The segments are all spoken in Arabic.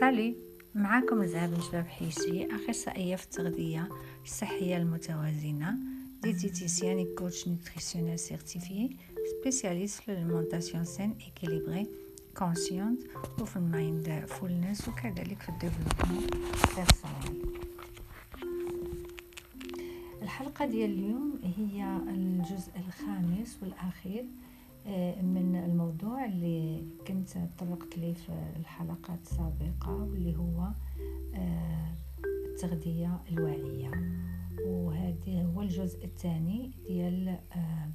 سالي معاكم زهاب نجبة بحيشي أخصائية في التغذية الصحية المتوازنة diététicienne coach nutritionnelle certifiée spécialiste في ال alimentation saine équilibrée consciente وفي ال mindfulness وكذلك في ال développement personnel الحلقة ديال اليوم هي الجزء الخامس والأخير من الموضوع اللي كنت طرقت ليه في الحلقات السابقة واللي هو آه، التغذية الواعية وهذا هو الجزء الثاني ديال آه،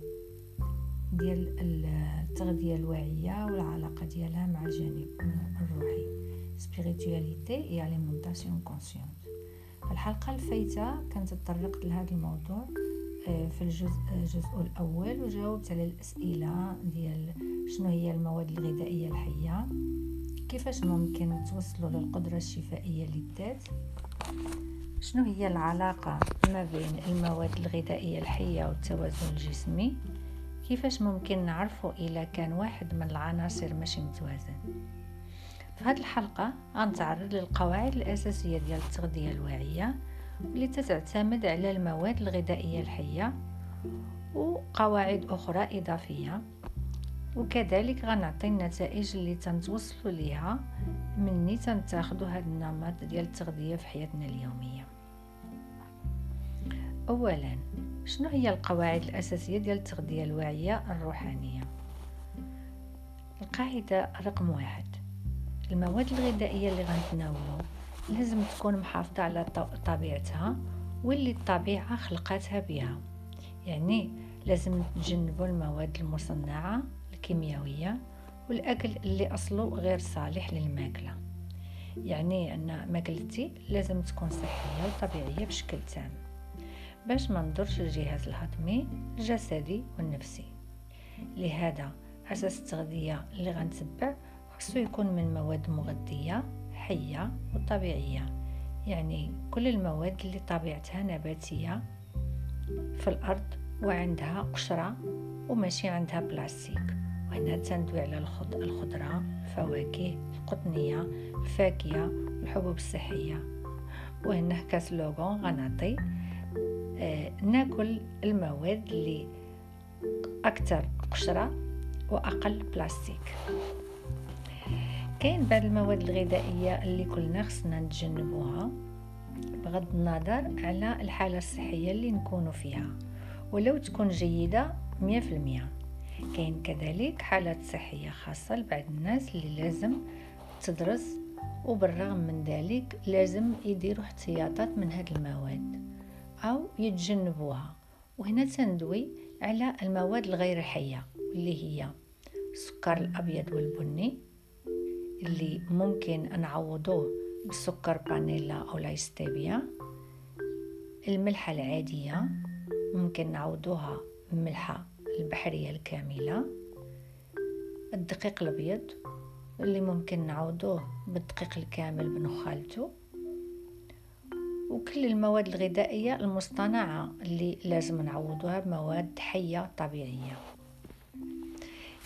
ديال التغذية الواعية والعلاقة ديالها مع الجانب الروحي. Spiritualité et alimentation consciente في الحلقة الفايتة كنت تطرقت لهذا الموضوع. في الجزء الجزء الأول وجاوبت على الأسئلة ديال شنو هي المواد الغذائية الحية؟ كيفاش ممكن توصلوا للقدرة الشفائية للذات شنو هي العلاقة ما بين المواد الغذائية الحية والتوازن الجسمي؟ كيفاش ممكن نعرفوا اذا كان واحد من العناصر ماشي متوازن؟ في هذه الحلقة غنتعرض للقواعد الأساسية ديال التغذية الواعية. واللي تتعتمد على المواد الغذائية الحية وقواعد أخرى إضافية. وكذلك غنعطي النتائج اللي تنتوصلوا ليها مني تنتاخدوا هذا النمط ديال التغذية في حياتنا اليومية. أولا شنو هي القواعد الأساسية ديال التغذية الواعية الروحانية؟ القاعدة رقم واحد. المواد الغذائية اللي غنتناولو لازم تكون محافظة على طبيعتها واللي الطبيعة خلقتها بها. يعني لازم نتجنبوا المواد المصنعة الكيميائية والأكل اللي أصله غير صالح للماكلة. يعني أن ماكلتي لازم تكون صحية وطبيعية بشكل تام. باش ما نضرش الجهاز الهضمي الجسدي والنفسي. لهذا أساس التغذية اللي غنتبع خصو يكون من مواد مغذية حية وطبيعية. يعني كل المواد اللي طبيعتها نباتية في الأرض وعندها قشرة وماشي عندها بلاستيك. وهنا تندوي على الخضرة الفواكه القطنية الفاكهة الحبوب الصحية. وهنا كسلوغون غنعطي آه ناكل المواد اللي أكثر قشرة وأقل بلاستيك. كاين بعض المواد الغذائية اللي كلنا خصنا نتجنبوها بغض النظر على الحالة الصحية اللي نكونوا فيها ولو تكون جيدة 100% كاين كذلك حالات صحية خاصة لبعض الناس اللي لازم تدرس وبالرغم من ذلك لازم يديروا احتياطات من هذه المواد أو يتجنبوها. وهنا تندوي على المواد الغير حية اللي هي السكر الأبيض والبني اللي ممكن نعوضوه بسكر بانيلا أو لايستيبيا الملحة العادية ممكن نعوضوها بملحة البحرية الكاملة. الدقيق الأبيض اللي ممكن نعوضوه بالدقيق الكامل بنخالته وكل المواد الغذائية المصطنعة اللي لازم نعوضوها بمواد حية طبيعية.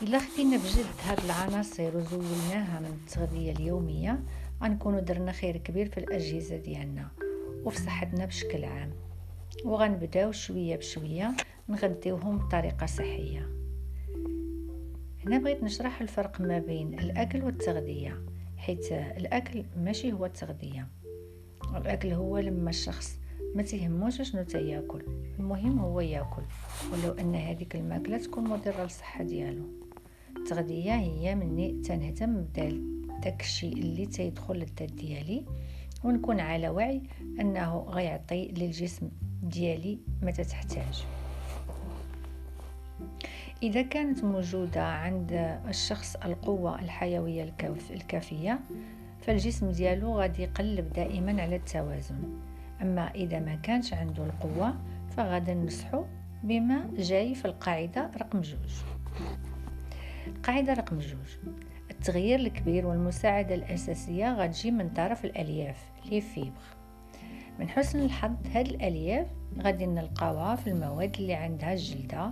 إلا خدينا بجد هاد العناصر وزولناها من التغذية اليومية غنكونو درنا خير كبير في الأجهزة ديالنا وفي صحتنا بشكل عام. وغنبداو شوية بشوية نغديوهم بطريقة صحية. هنا بغيت نشرح الفرق ما بين الأكل والتغذية حيث الأكل ماشي هو التغذية. الأكل هو لما الشخص ما تهموش شنو تياكل المهم هو ياكل. ولو أن هذيك المأكلة تكون مضرة للصحة ديالو. التغذية هي مني تنهتم بداك الشيء اللي تيدخل للذات ديالي ونكون على وعي أنه غيعطي للجسم ديالي متى تحتاج إذا كانت موجودة عند الشخص القوة الحيوية الكافية فالجسم ديالو غادي يقلب دائما على التوازن. أما إذا ما كانش عنده القوة فغادي ننصحو بما جاي في القاعدة رقم جوج. قاعدة رقم جوج. التغيير الكبير والمساعدة الأساسية غتجي من طرف الألياف لي فيبر. من حسن الحظ هاد الألياف غادي نلقاوها في المواد اللي عندها الجلدة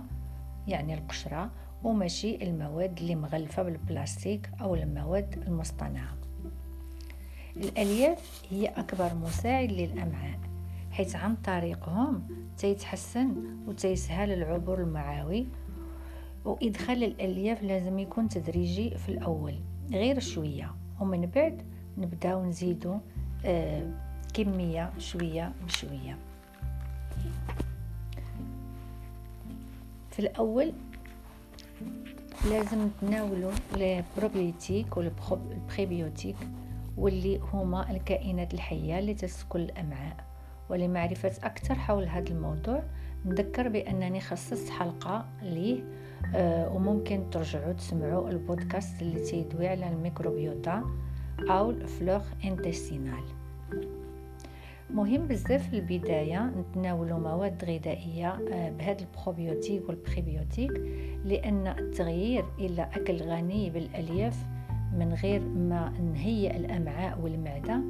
يعني القشرة وماشي المواد اللي مغلفة بالبلاستيك أو المواد المصطنعة. الألياف هي أكبر مساعد للأمعاء حيث عن طريقهم تيتحسن وتيسهل العبور المعوي وإدخال الألياف لازم يكون تدريجي في الأول غير شوية. ومن بعد نبداو نزيدو آه كمية شوية بشوية. في الأول لازم نتناولوا les probiotiques وال prébiotiques واللي هما الكائنات الحية اللي تسكن الأمعاء. ولمعرفة أكثر حول هذا الموضوع نذكر بأنني خصصت حلقة ليه وممكن ترجعوا تسمعوا البودكاست اللي تيدوي على ال microbiota أو ال flore intestinale مهم بزاف في البداية نتناولوا مواد غذائية آه، بهذا ال probiotique وال prébiotique لأن التغيير إلى أكل غني بالألياف من غير ما نهيئ الأمعاء والمعدة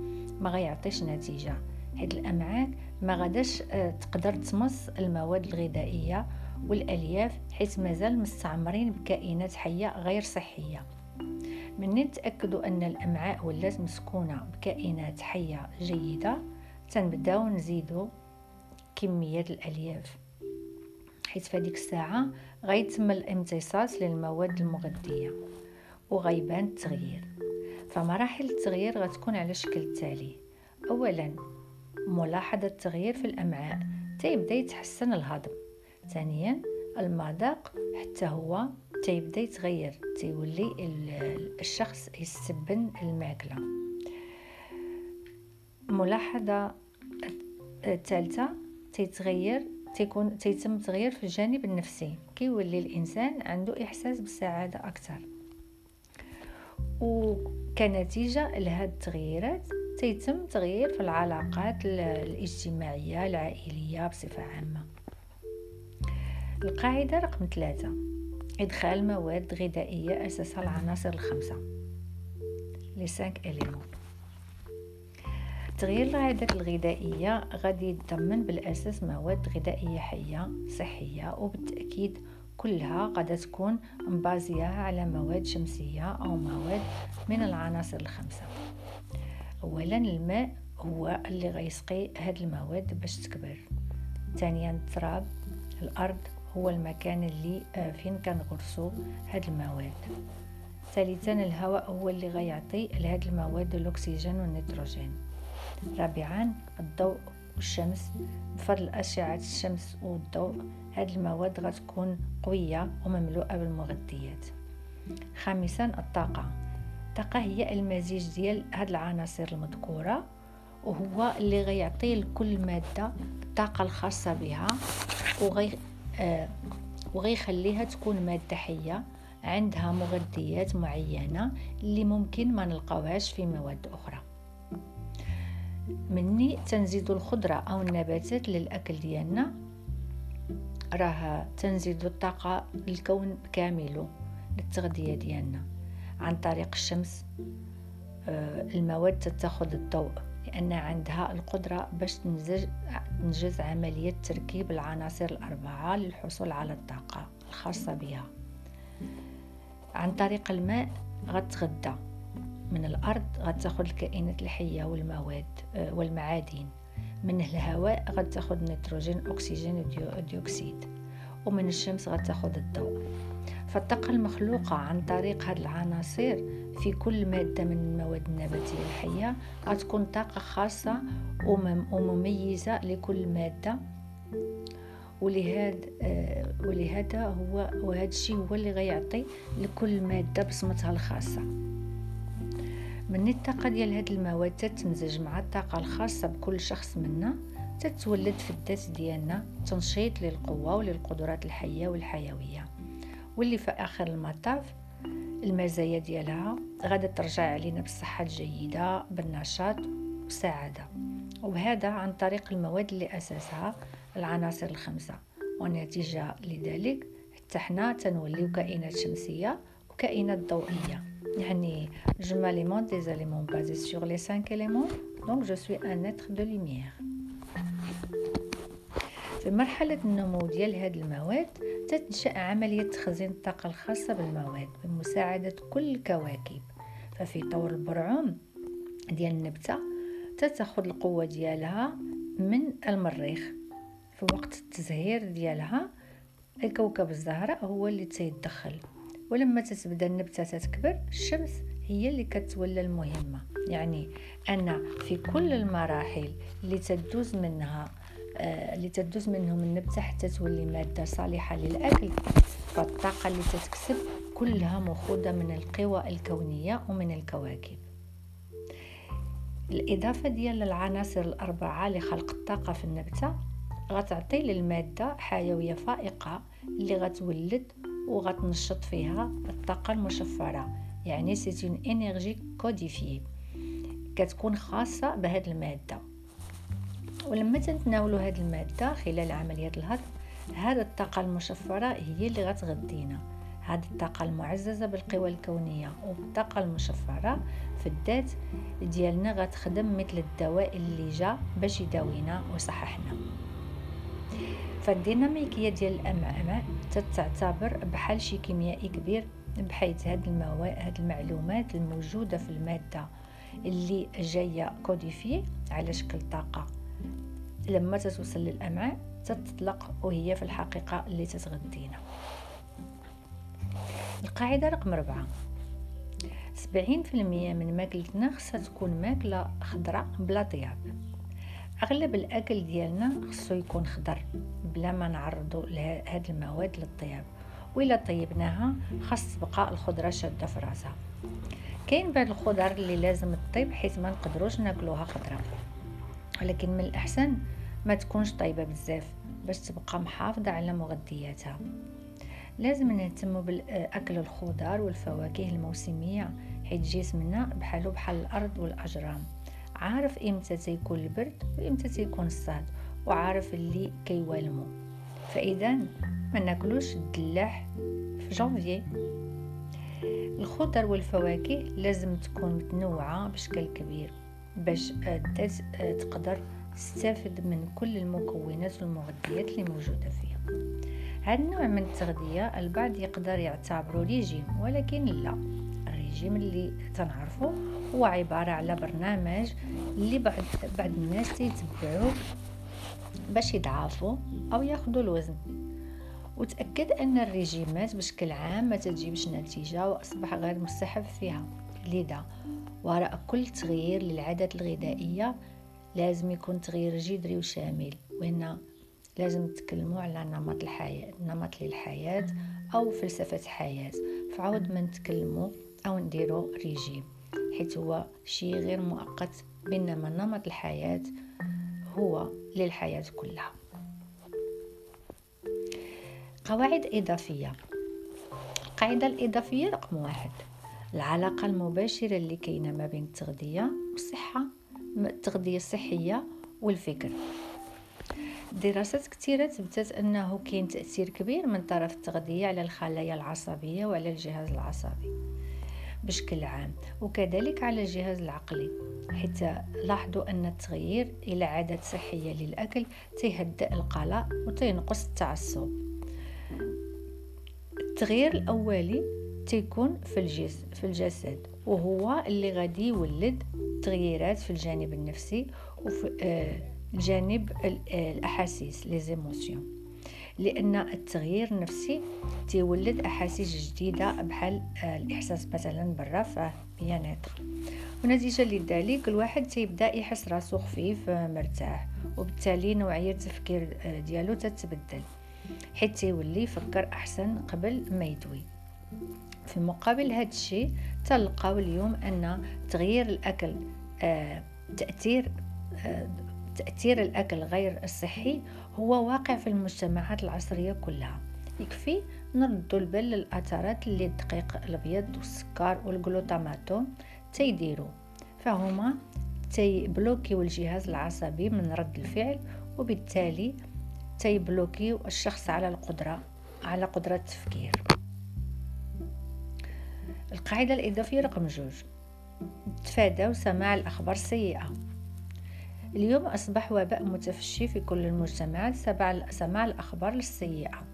ما غيعطيش نتيجة. حيث الأمعاء ما غاداش آه، تقدر تمص المواد الغذائية والألياف حيث مازال مستعمرين بكائنات حية غير صحية. من نتأكدوا أن الأمعاء ولات مسكونة بكائنات حية جيدة تنبدأو نزيدو كمية الألياف. حيث في هذيك الساعة غيتم الامتصاص للمواد المغذية وغيبان التغيير. فمراحل التغيير غتكون على الشكل التالي أولا ملاحظة التغيير في الأمعاء تيبدأ يتحسن الهضم. ثانيا المذاق حتى هو تيبدا يتغير تيولي الشخص يستبن الماكلة. ملاحظة الثالثة تيتغير تيكون تيتم تغيير في الجانب النفسي. كيولي الإنسان عنده إحساس بالسعاده أكثر. وكنتيجة لهذه التغييرات تيتم تغيير في العلاقات الاجتماعية العائلية بصفة عامة. القاعدة رقم ثلاثة. إدخال مواد غذائية أساسها العناصر الخمسة. لي 5 إليمون تغيير العادات الغذائية غادي يتضمن بالأساس مواد غذائية حية صحية وبالتأكيد كلها غادي تكون مبازية على مواد شمسية أو مواد من العناصر الخمسة. أولا الماء هو اللي غيسقي هاد المواد باش تكبر. ثانيا التراب الأرض هو المكان اللي آه، فين كنغرسو هاد المواد. ثالثا الهواء هو اللي غيعطي لهاد المواد الأكسجين والنيتروجين. رابعا الضوء والشمس. بفضل أشعة الشمس والضوء هاد المواد غتكون قوية ومملوءة بالمغذيات. خامسا الطاقة. الطاقة هي المزيج ديال هاد العناصر المذكورة وهو اللي غيعطي لكل مادة الطاقة الخاصة بها وغي وغيخليها تكون مادة حية عندها مغذيات معينة اللي ممكن ما نلقاوهاش في مواد أخرى. مني تنزيد الخضرة أو النباتات للأكل ديالنا راه تنزيد الطاقة الكون كامله للتغذية ديالنا. عن طريق الشمس آه المواد تتخذ الضوء. لأن عندها القدرة باش تنجز, عملية تركيب العناصر الأربعة للحصول على الطاقة الخاصة بها. عن طريق الماء غتغذى من الأرض غتاخد الكائنات الحية والمواد آه، والمعادن. من الهواء غتاخد نيتروجين أكسجين وديوكسيد ومن الشمس غتاخد الضوء. فالطاقة المخلوقة عن طريق هذه العناصر في كل مادة من المواد النباتية الحية غتكون طاقة خاصة ومميزة لكل مادة. ولهذا آه، ولهذا هو وهذا الشيء هو اللي غيعطي لكل مادة بصمتها الخاصة. من الطاقة ديال هاد المواد تتمزج مع الطاقة الخاصة بكل شخص منا تتولد في الذات ديالنا تنشيط للقوة وللقدرات الحية والحيوية. واللي في آخر المطاف المزايا ديالها. غادا ترجع علينا بالصحة الجيدة بالنشاط والسعادة. وهذا عن طريق المواد اللي أساسها العناصر الخمسة. ونتيجة لذلك حتى حنا تنوليو كائنات شمسية وكائنات ضوئية. يعني des aliments basés sur les cinq éléments. Donc je suis un être de lumière. في مرحلة النمو ديال هاد المواد تتنشأ عملية تخزين الطاقة الخاصة بالمواد بمساعدة كل الكواكب. ففي طور البرعوم ديال النبتة تتاخذ القوة ديالها من المريخ. في وقت التزهير ديالها الكوكب الزهراء هو اللي تيدخل. ولما تتبدأ النبتة تتكبر الشمس هي اللي كتولى المهمة. يعني أن في كل المراحل اللي تدوز منها اللي تدوز منهم النبتة حتى تولي مادة صالحة للأكل. فالطاقة اللي تتكسب كلها مأخوذة من القوى الكونية ومن الكواكب. الإضافة ديال العناصر الأربعة لخلق الطاقة في النبتة غتعطي للمادة حيوية فائقة اللي غتولد وغتنشط فيها الطاقة المشفرة. يعني c'est une énergie codifiée كتكون خاصة بهاد المادة. ولما تنتناولوا هاد المادة خلال عملية الهضم هاد الطاقة المشفرة هي اللي غتغذينا. هاد الطاقة المعززة بالقوى الكونية وبالطاقة المشفرة في الذات ديالنا غتخدم مثل الدواء اللي جا باش يداوينا ويصححنا. فالديناميكية ديال الأمعاء تتعتبر بحال شي كيميائي كبير بحيث هاد المواد هاد المعلومات الموجودة في المادة اللي جاية كوديفي على شكل طاقة. لما تتوصل للأمعاء تتطلق وهي في الحقيقة اللي تتغذينا القاعدة رقم ربعة سبعين في المية من ماكلتنا خصها تكون ماكلة خضراء بلا طياب. أغلب الأكل ديالنا خصو يكون خضر بلا ما نعرضو لهاد المواد للطياب. وإلا طيبناها خاص تبقى الخضرة شادة في راسها. كاين بعض الخضر اللي لازم تطيب حيت ما نقدروش ناكلوها خضره ولكن من الأحسن ما تكونش طيبة بزاف باش تبقى محافظة على مغذياتها. لازم نهتم بالأكل الخضار والفواكه الموسمية حيت جسمنا بحالو بحال الأرض والأجرام. عارف إمتى تيكون البرد وإمتى تيكون الصهد وعارف اللي كيوالمو. فإذا ما ناكلوش الدلاح في جانفي الخضر والفواكه لازم تكون متنوعة بشكل كبير باش الذات تقدر تستافد من كل المكونات والمغذيات اللي موجودة فيها. هذا النوع من التغذية البعض يقدر يعتبره ريجيم ولكن لا. الريجيم اللي تنعرفه هو عبارة على برنامج اللي بعض بعض الناس تيتبعوه باش يضعفوا أو يأخذوا الوزن. وتأكد أن الريجيمات بشكل عام ما تجيبش نتيجة وأصبح غير مستحب فيها. لذا وراء كل تغيير للعادات الغذائية لازم يكون تغيير جذري وشامل وهنا لازم نتكلموا على نمط الحياة نمط للحياة أو فلسفة حياة. فعود ما نتكلموا أو نديرو ريجيم حيث هو شيء غير مؤقت بينما نمط الحياة هو للحياة كلها. قواعد إضافية. القاعدة الإضافية رقم واحد العلاقة المباشرة اللي كاينة ما بين التغذية والصحة التغذية الصحية والفكر. دراسات كثيرة تثبتت أنه كاين تأثير كبير من طرف التغذية على الخلايا العصبية وعلى الجهاز العصبي بشكل عام وكذلك على الجهاز العقلي. حيث لاحظوا أن التغيير إلى عادات صحية للأكل تيهدئ القلق وتينقص التعصب. التغيير الأولي تيكون في الجسم في الجسد وهو اللي غادي يولد تغييرات في الجانب النفسي وفي آه الجانب آه الأحاسيس les émotions لأن التغيير النفسي تيولد أحاسيس جديدة بحال آه، الإحساس مثلا بالرفاه bien-être ونتيجة لذلك الواحد تيبدأ يحس راسو خفيف مرتاح وبالتالي نوعية التفكير ديالو تتبدل حيت تيولي يفكر أحسن قبل ما يدوي. في مقابل هذا الشيء تلقاو اليوم أن تغيير الأكل تأثير تأثير الأكل غير الصحي هو واقع في المجتمعات العصرية كلها. يكفي نردو البال للأثارات اللي الدقيق الأبيض والسكر وال glutamate تيديرو. فهما تي bloquer و الجهاز العصبي من رد الفعل وبالتالي تي bloquer و الشخص على القدرة على قدرة التفكير. القاعدة الإضافية رقم جوج. تفادوا سماع الأخبار السيئة. اليوم أصبح وباء متفشي في كل المجتمعات سماع الأخبار السيئة.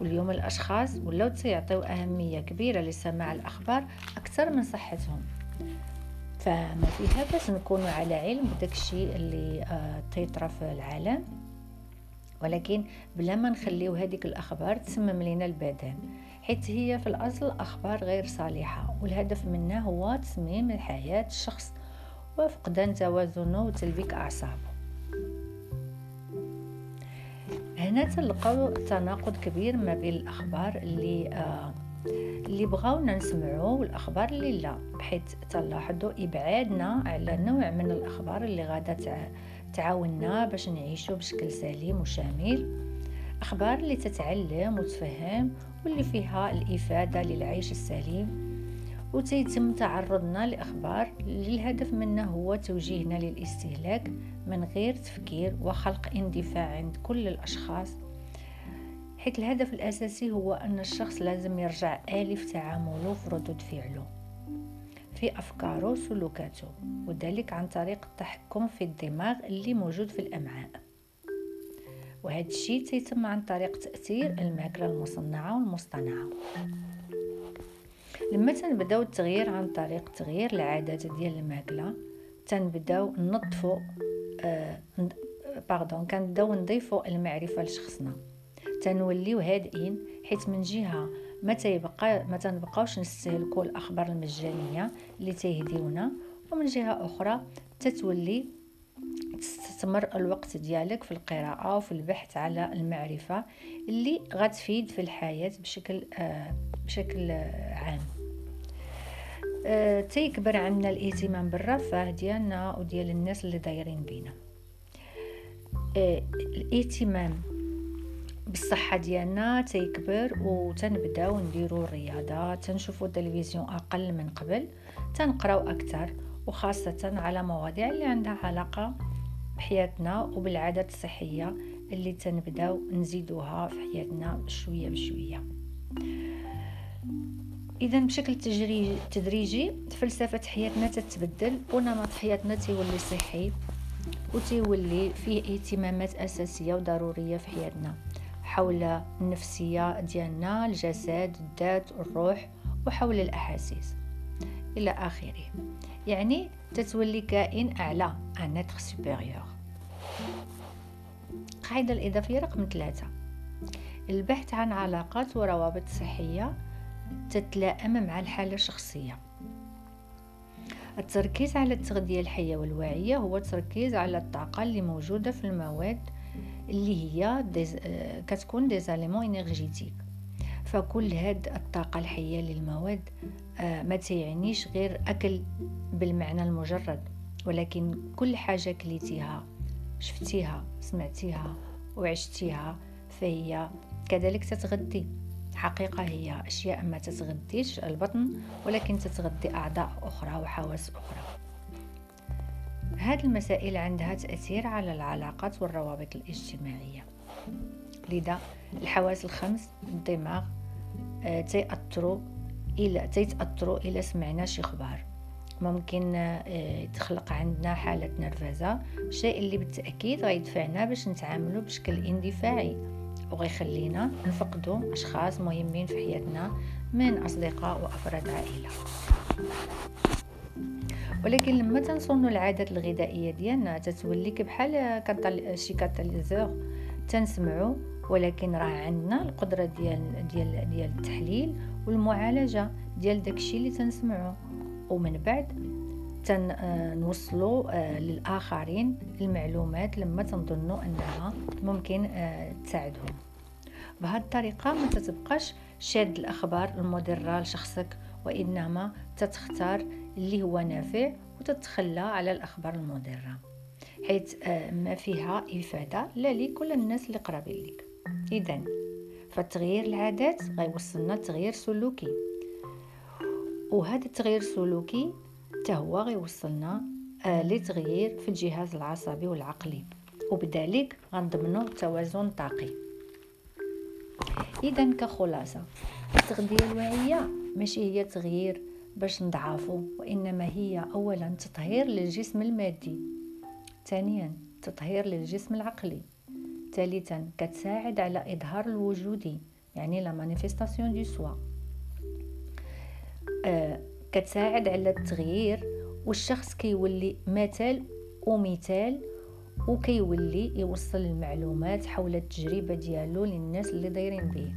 واليوم الأشخاص ولاو تيعطيو أهمية كبيرة لسماع الأخبار أكثر من صحتهم. فما فيها باش نكونوا على علم بداك الشيء اللي آه تيطرى في العالم. ولكن بلا ما نخليو هذيك الأخبار تسمم لنا البدن. حيث هي في الأصل أخبار غير صالحة والهدف منها هو تسميم الحياة الشخص وفقدان توازنه وتلبيك أعصابه. هنا تلقاو تناقض كبير ما بين الأخبار اللي آه اللي بغاونا نسمعو والأخبار اللي لا بحيث تلاحظوا إبعادنا على نوع من الأخبار اللي غادا تعاوننا باش نعيشو بشكل سليم وشامل. أخبار اللي تتعلم وتفهم واللي فيها الإفادة للعيش السليم وتيتم تعرضنا لأخبار اللي الهدف منها هو توجيهنا للاستهلاك من غير تفكير وخلق اندفاع عند كل الأشخاص. حيث الهدف الأساسي هو أن الشخص لازم يرجع الي في تعامله في ردود فعله في أفكاره وسلوكاته وذلك عن طريق التحكم في الدماغ اللي موجود في الأمعاء. وهذا الشيء تيتم عن طريق تأثير الماكلة المصنعة والمصطنعة. لما تنبداو التغيير عن طريق تغيير العادات ديال الماكلة تنبداو نظفو آه كنبداو نضيفو المعرفة لشخصنا. تنوليو هادئين حيت من جهة ما تيبقى ما تنبقاوش نستهلكوا الأخبار المجانية اللي تيهديونا ومن جهة أخرى تتولي تستثمر الوقت ديالك في القراءة وفي البحث على المعرفة اللي غتفيد في الحياة بشكل آه بشكل آه عام. آه تيكبر عندنا الإهتمام بالرفاه ديالنا وديال الناس اللي دايرين بينا. آه الإهتمام بالصحة ديالنا تيكبر وتنبداو نديرو الرياضة. تنشوفو التلفزيون أقل من قبل تنقراو أكثر وخاصة على مواضيع اللي عندها علاقة بحياتنا وبالعادات الصحية اللي تنبداو نزيدوها في حياتنا شوية بشوية. إذا بشكل تدريجي فلسفة حياتنا تتبدل ونمط حياتنا تيولي صحي وتيولي فيه اهتمامات أساسية وضرورية في حياتنا حول النفسية ديالنا الجسد الذات الروح وحول الأحاسيس. إلى آخره. يعني تتولي كائن أعلى ان être supérieur. القاعدة الإضافية رقم ثلاثة. البحث عن علاقات وروابط صحية تتلائم مع الحالة الشخصية. التركيز على التغذية الحية والواعية هو التركيز على الطاقة اللي موجودة في المواد اللي هي des كتكون des aliments énergétiques فكل هاد الطاقة الحية للمواد ما تيعنيش غير أكل بالمعنى المجرد ولكن كل حاجة كليتيها شفتيها سمعتيها وعشتيها فهي كذلك تتغذي حقيقة هي أشياء ما تتغذيش البطن ولكن تتغذي أعضاء أخرى وحواس أخرى. هذه المسائل عندها تأثير على العلاقات والروابط الاجتماعية. لذا الحواس الخمس الدماغ آه، تيأثروا إلى تيتأثروا إلى سمعنا شي خبار. ممكن آه، تخلق عندنا حالة نرفزة شيء اللي بالتأكيد غيدفعنا باش نتعاملوا بشكل اندفاعي وغيخلينا نفقدوا أشخاص مهمين في حياتنا من أصدقاء وأفراد عائلة. ولكن لما تنصونوا العادات الغذائية ديالنا تتولي بحال شي كاتاليزور تنسمعوا ولكن راه عندنا القدرة ديال ديال ديال التحليل والمعالجة ديال داكشي اللي تنسمعوا ومن بعد تنوصلوا آه، للآخرين المعلومات لما تنظنوا أنها ممكن آه، تساعدهم. بهذه الطريقة ما تتبقاش شاد الأخبار المضرة لشخصك وإنما تتختار اللي هو نافع وتتخلى على الأخبار المضرة. حيث آه، ما فيها إفادة لا ليك ولا الناس اللي قرابين لك. إذا فتغيير العادات غيوصلنا لتغيير سلوكي. وهذا التغيير السلوكي هو غيوصلنا آه لتغيير في الجهاز العصبي والعقلي. وبذلك غنضمنوا توازن طاقي. اذا كخلاصة التغذية الواعيه ماشي هي تغيير باش نضعفو وإنما هي أولا تطهير للجسم المادي. ثانيا تطهير للجسم العقلي. ثالثا كتساعد على إظهار الوجودي يعني la manifestation de soi آه كتساعد على التغيير والشخص كيولي مثل ومثال وكيولي يوصل المعلومات حول التجربة ديالو للناس اللي دايرين به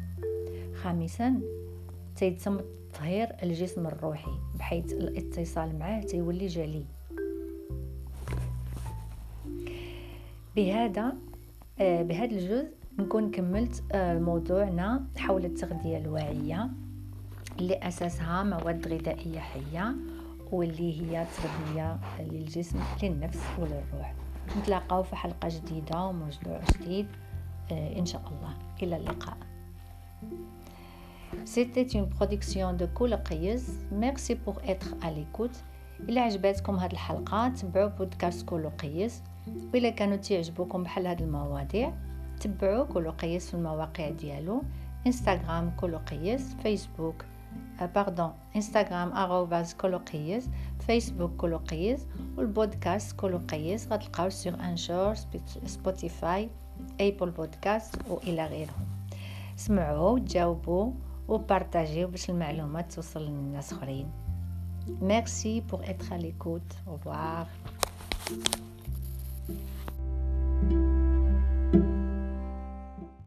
خامسا تيتم تطهير الجسم الروحي بحيث الاتصال معاه تيولي جلي. بهذا آه، بهذا الجزء نكون كملت آه، موضوعنا حول التغذية الواعية اللي أساسها مواد غذائية حية واللي هي تغذية للجسم للنفس وللروح. نتلاقاو في حلقة جديدة وموضوع جديد آه، إن شاء الله. إلى اللقاء. C'était une production de قيس Merci pour être à l'écoute. إلا عجبتكم هذه الحلقة تبعوا بودكاست كولو قيس وإلا كانوا تعجبوكم بحال هذه المواضيع تبعوا كولو قيس في المواقع ديالو انستغرام كولو قيس فيسبوك باردون انستغرام اروباز كولوقيس فيسبوك كولوقيس والبودكاست كولوقيس غتلقاو سيغ انشور سبوتيفاي ايبل بودكاست وإلى غيرهم. سمعوا جاوبوا وبارطاجيو باش المعلومات توصل للناس أخرين. ميرسي بور اتر à l'écoute. Au revoir.